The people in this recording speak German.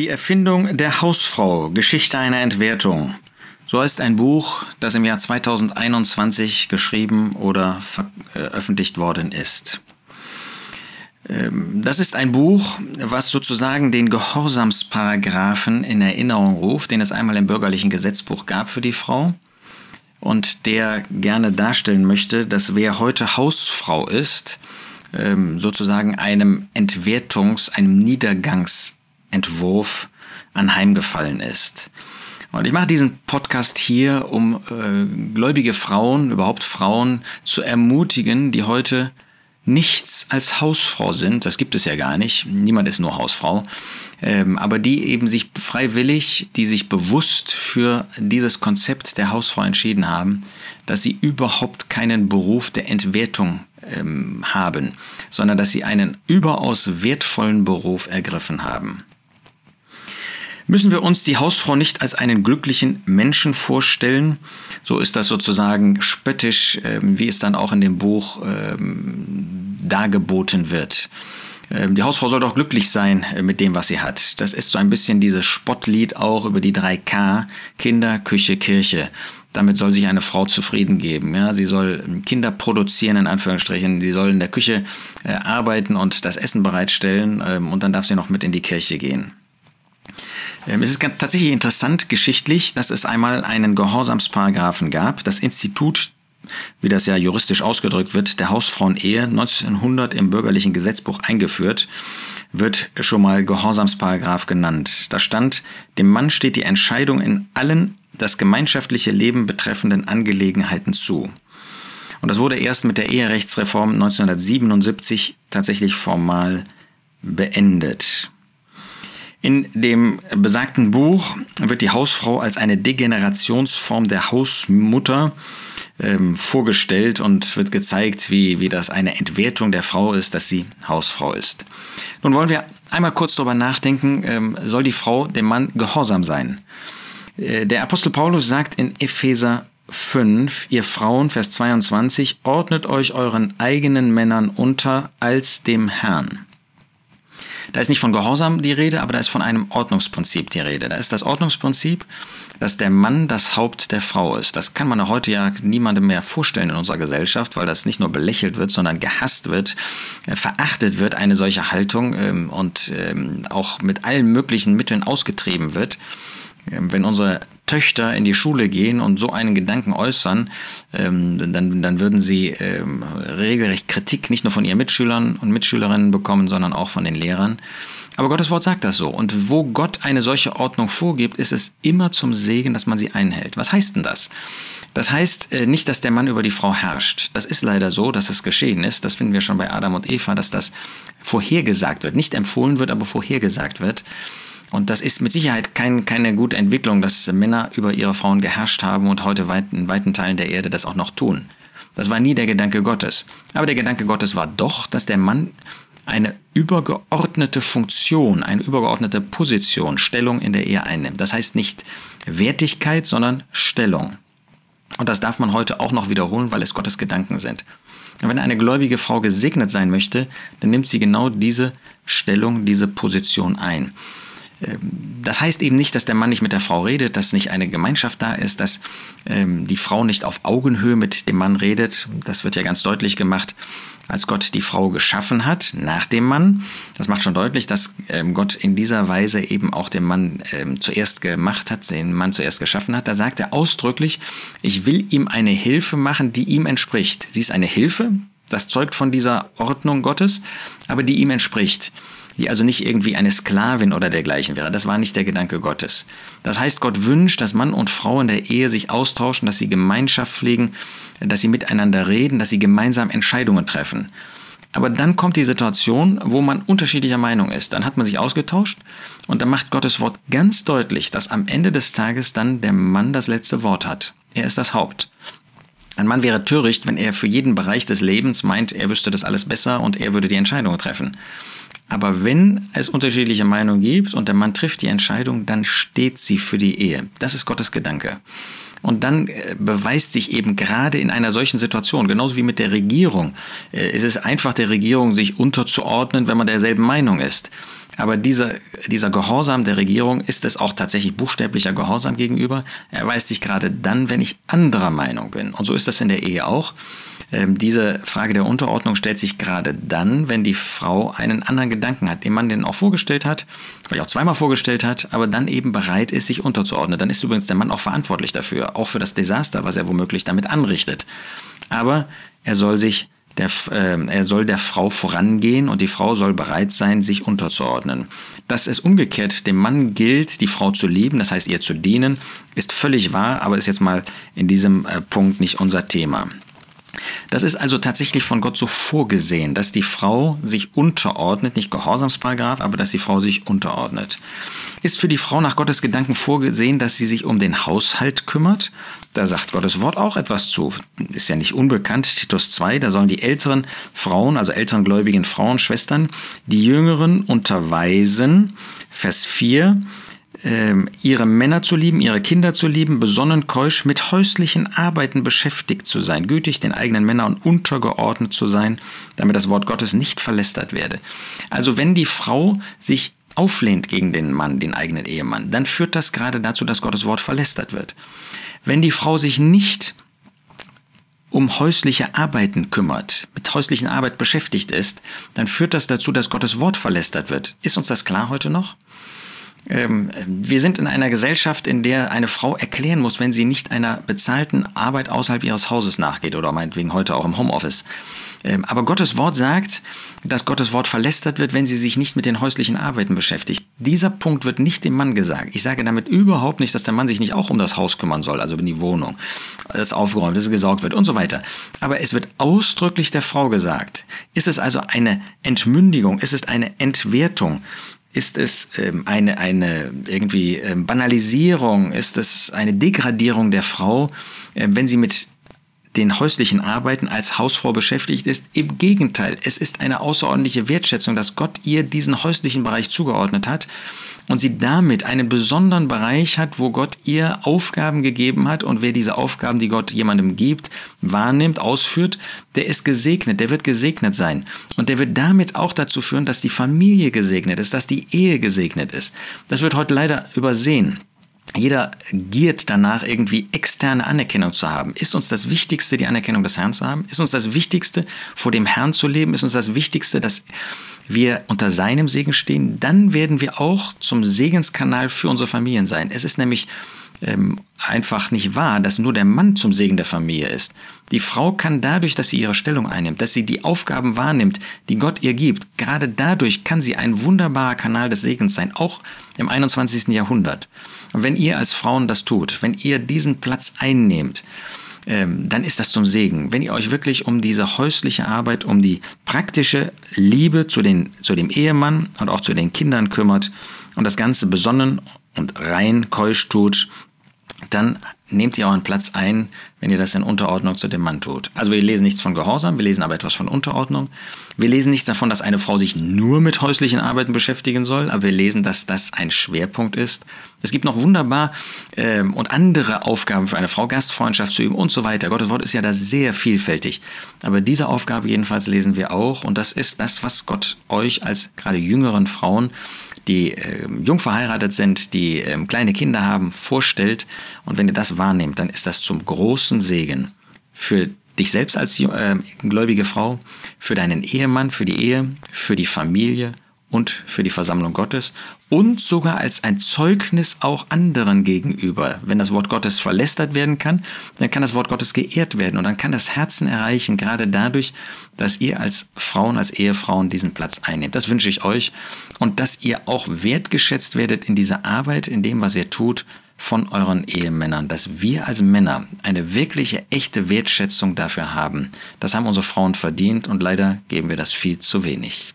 Die Erfindung der Hausfrau, Geschichte einer Entwertung. So heißt ein Buch, das im Jahr 2021 geschrieben oder veröffentlicht worden ist. Ähm, das ist ein Buch, was sozusagen den Gehorsamsparagraphen in Erinnerung ruft, den es einmal im bürgerlichen Gesetzbuch gab für die Frau und der gerne darstellen möchte, dass wer heute Hausfrau ist, ähm, sozusagen einem Entwertungs-, einem Niedergangs- Entwurf anheimgefallen ist. Und ich mache diesen Podcast hier, um äh, gläubige Frauen, überhaupt Frauen zu ermutigen, die heute nichts als Hausfrau sind. Das gibt es ja gar nicht. Niemand ist nur Hausfrau. Ähm, aber die eben sich freiwillig, die sich bewusst für dieses Konzept der Hausfrau entschieden haben, dass sie überhaupt keinen Beruf der Entwertung ähm, haben, sondern dass sie einen überaus wertvollen Beruf ergriffen haben. Müssen wir uns die Hausfrau nicht als einen glücklichen Menschen vorstellen? So ist das sozusagen spöttisch, ähm, wie es dann auch in dem Buch ähm, dargeboten wird. Ähm, die Hausfrau soll doch glücklich sein äh, mit dem, was sie hat. Das ist so ein bisschen dieses Spottlied auch über die drei K, Kinder, Küche, Kirche. Damit soll sich eine Frau zufrieden geben. Ja, sie soll Kinder produzieren, in Anführungsstrichen. Sie soll in der Küche äh, arbeiten und das Essen bereitstellen ähm, und dann darf sie noch mit in die Kirche gehen. Ähm, es ist tatsächlich interessant geschichtlich, dass es einmal einen Gehorsamsparagraphen gab. Das Institut, wie das ja juristisch ausgedrückt wird, der Hausfrauen-Ehe 1900 im bürgerlichen Gesetzbuch eingeführt, wird schon mal Gehorsamsparagraph genannt. Da stand, dem Mann steht die Entscheidung in allen das gemeinschaftliche Leben betreffenden Angelegenheiten zu. Und das wurde erst mit der Eherechtsreform 1977 tatsächlich formal beendet. In dem besagten Buch wird die Hausfrau als eine Degenerationsform der Hausmutter ähm, vorgestellt und wird gezeigt, wie, wie das eine Entwertung der Frau ist, dass sie Hausfrau ist. Nun wollen wir einmal kurz darüber nachdenken, ähm, soll die Frau dem Mann gehorsam sein? Äh, der Apostel Paulus sagt in Epheser 5, ihr Frauen, Vers 22, ordnet euch euren eigenen Männern unter als dem Herrn. Da ist nicht von Gehorsam die Rede, aber da ist von einem Ordnungsprinzip die Rede. Da ist das Ordnungsprinzip, dass der Mann das Haupt der Frau ist. Das kann man heute ja niemandem mehr vorstellen in unserer Gesellschaft, weil das nicht nur belächelt wird, sondern gehasst wird, äh, verachtet wird, eine solche Haltung ähm, und ähm, auch mit allen möglichen Mitteln ausgetrieben wird. Ähm, wenn unsere Töchter in die Schule gehen und so einen Gedanken äußern, ähm, dann, dann würden sie ähm, regelrecht Kritik nicht nur von ihren Mitschülern und Mitschülerinnen bekommen, sondern auch von den Lehrern. Aber Gottes Wort sagt das so. Und wo Gott eine solche Ordnung vorgibt, ist es immer zum Segen, dass man sie einhält. Was heißt denn das? Das heißt äh, nicht, dass der Mann über die Frau herrscht. Das ist leider so, dass es geschehen ist. Das finden wir schon bei Adam und Eva, dass das vorhergesagt wird. Nicht empfohlen wird, aber vorhergesagt wird. Und das ist mit Sicherheit kein, keine gute Entwicklung, dass Männer über ihre Frauen geherrscht haben und heute weit, in weiten Teilen der Erde das auch noch tun. Das war nie der Gedanke Gottes. Aber der Gedanke Gottes war doch, dass der Mann eine übergeordnete Funktion, eine übergeordnete Position, Stellung in der Ehe einnimmt. Das heißt nicht Wertigkeit, sondern Stellung. Und das darf man heute auch noch wiederholen, weil es Gottes Gedanken sind. Und wenn eine gläubige Frau gesegnet sein möchte, dann nimmt sie genau diese Stellung, diese Position ein. Ähm, das heißt eben nicht, dass der Mann nicht mit der Frau redet, dass nicht eine Gemeinschaft da ist, dass ähm, die Frau nicht auf Augenhöhe mit dem Mann redet. Das wird ja ganz deutlich gemacht, als Gott die Frau geschaffen hat nach dem Mann. Das macht schon deutlich, dass ähm, Gott in dieser Weise eben auch den Mann zuerst gemacht hat, den Mann zuerst geschaffen hat. Da sagt er ausdrücklich, ich will ihm eine Hilfe machen, die ihm entspricht. Sie ist eine Hilfe, das zeugt von dieser Ordnung Gottes, aber die ihm entspricht die also nicht irgendwie eine Sklavin oder dergleichen wäre. Das war nicht der Gedanke Gottes. Das heißt, Gott wünscht, dass Mann und Frau in der Ehe sich austauschen, dass sie Gemeinschaft pflegen, dass sie miteinander reden, dass sie gemeinsam Entscheidungen treffen. Aber dann kommt die Situation, wo man unterschiedlicher Meinung ist. Dann hat man sich ausgetauscht und dann macht Gottes Wort ganz deutlich, dass am Ende des Tages dann der Mann das letzte Wort hat. Er ist das Haupt. Ein Mann wäre töricht, wenn er für jeden Bereich des Lebens meint, er wüsste das alles besser und er würde die Entscheidungen treffen. Aber wenn es unterschiedliche Meinungen gibt und der Mann trifft die Entscheidung, dann steht sie für die Ehe. Das ist Gottes Gedanke. Und dann äh, beweist sich eben gerade in einer solchen Situation, genauso wie mit der Regierung, äh, es ist einfach der Regierung, sich unterzuordnen, wenn man derselben Meinung ist. Aber dieser, dieser Gehorsam der Regierung ist es auch tatsächlich buchstäblicher Gehorsam gegenüber. Er erweist sich gerade dann, wenn ich anderer Meinung bin. Und so ist das in der Ehe auch. Ähm, diese Frage der Unterordnung stellt sich gerade dann, wenn die Frau einen anderen Gedanken hat, den man den auch vorgestellt hat, vielleicht auch zweimal vorgestellt hat, aber dann eben bereit ist, sich unterzuordnen. Dann ist übrigens der Mann auch verantwortlich dafür, auch für das Desaster, was er womöglich damit anrichtet. Aber er soll sich der, äh, er soll der Frau vorangehen und die Frau soll bereit sein, sich unterzuordnen. Dass es umgekehrt dem Mann gilt, die Frau zu lieben, das heißt ihr zu dienen, ist völlig wahr, aber ist jetzt mal in diesem äh, Punkt nicht unser Thema. Das ist also tatsächlich von Gott so vorgesehen, dass die Frau sich unterordnet, nicht Gehorsamsparagraf, aber dass die Frau sich unterordnet. Ist für die Frau nach Gottes Gedanken vorgesehen, dass sie sich um den Haushalt kümmert? Da sagt Gottes Wort auch etwas zu. Ist ja nicht unbekannt, Titus 2, da sollen die älteren Frauen, also älteren gläubigen Frauen, Schwestern, die jüngeren unterweisen. Vers 4, ähm, ihre Männer zu lieben, ihre Kinder zu lieben, besonnen, keusch, mit häuslichen Arbeiten beschäftigt zu sein, gütig den eigenen Männern untergeordnet zu sein, damit das Wort Gottes nicht verlästert werde. Also wenn die Frau sich auflehnt gegen den Mann, den eigenen Ehemann, dann führt das gerade dazu, dass Gottes Wort verlästert wird. Wenn die Frau sich nicht um häusliche Arbeiten kümmert, mit häuslichen Arbeit beschäftigt ist, dann führt das dazu, dass Gottes Wort verlästert wird. Ist uns das klar heute noch? Ähm, wir sind in einer Gesellschaft, in der eine Frau erklären muss, wenn sie nicht einer bezahlten Arbeit außerhalb ihres Hauses nachgeht oder meinetwegen heute auch im Homeoffice. Ähm, aber Gottes Wort sagt, dass Gottes Wort verlästert wird, wenn sie sich nicht mit den häuslichen Arbeiten beschäftigt. Dieser Punkt wird nicht dem Mann gesagt. Ich sage damit überhaupt nicht, dass der Mann sich nicht auch um das Haus kümmern soll, also um die Wohnung, dass aufgeräumt ist, gesaugt wird und so weiter. Aber es wird ausdrücklich der Frau gesagt. Ist es also eine Entmündigung? Ist es eine Entwertung? Ist es ähm, eine, eine irgendwie ähm, Banalisierung? Ist es eine Degradierung der Frau, äh, wenn sie mit den häuslichen Arbeiten als Hausfrau beschäftigt ist. Im Gegenteil, es ist eine außerordentliche Wertschätzung, dass Gott ihr diesen häuslichen Bereich zugeordnet hat und sie damit einen besonderen Bereich hat, wo Gott ihr Aufgaben gegeben hat und wer diese Aufgaben, die Gott jemandem gibt, wahrnimmt, ausführt, der ist gesegnet, der wird gesegnet sein und der wird damit auch dazu führen, dass die Familie gesegnet ist, dass die Ehe gesegnet ist. Das wird heute leider übersehen. Jeder giert danach, irgendwie externe Anerkennung zu haben. Ist uns das Wichtigste, die Anerkennung des Herrn zu haben? Ist uns das Wichtigste, vor dem Herrn zu leben? Ist uns das Wichtigste, dass wir unter seinem Segen stehen? Dann werden wir auch zum Segenskanal für unsere Familien sein. Es ist nämlich ähm, einfach nicht wahr, dass nur der Mann zum Segen der Familie ist. Die Frau kann dadurch, dass sie ihre Stellung einnimmt, dass sie die Aufgaben wahrnimmt, die Gott ihr gibt, gerade dadurch kann sie ein wunderbarer Kanal des Segens sein, auch im 21. Jahrhundert. Und wenn ihr als Frauen das tut, wenn ihr diesen Platz einnehmt, ähm, dann ist das zum Segen. Wenn ihr euch wirklich um diese häusliche Arbeit, um die praktische Liebe zu, den, zu dem Ehemann und auch zu den Kindern kümmert und das Ganze besonnen und rein keusch tut, dann nehmt ihr euren Platz ein, wenn ihr das in Unterordnung zu dem Mann tut. Also wir lesen nichts von Gehorsam, wir lesen aber etwas von Unterordnung. Wir lesen nichts davon, dass eine Frau sich nur mit häuslichen Arbeiten beschäftigen soll, aber wir lesen, dass das ein Schwerpunkt ist. Es gibt noch wunderbar äh, und andere Aufgaben für eine Frau, Gastfreundschaft zu üben und so weiter. Gottes Wort ist ja da sehr vielfältig. Aber diese Aufgabe jedenfalls lesen wir auch und das ist das, was Gott euch als gerade jüngeren Frauen die äh, jung verheiratet sind, die äh, kleine Kinder haben, vorstellt. Und wenn ihr das wahrnehmt, dann ist das zum großen Segen für dich selbst als äh, gläubige Frau, für deinen Ehemann, für die Ehe, für die Familie und für die Versammlung Gottes und sogar als ein Zeugnis auch anderen gegenüber. Wenn das Wort Gottes verlästert werden kann, dann kann das Wort Gottes geehrt werden und dann kann das Herzen erreichen, gerade dadurch, dass ihr als Frauen, als Ehefrauen diesen Platz einnehmt. Das wünsche ich euch und dass ihr auch wertgeschätzt werdet in dieser Arbeit, in dem, was ihr tut, von euren Ehemännern, dass wir als Männer eine wirkliche, echte Wertschätzung dafür haben. Das haben unsere Frauen verdient und leider geben wir das viel zu wenig.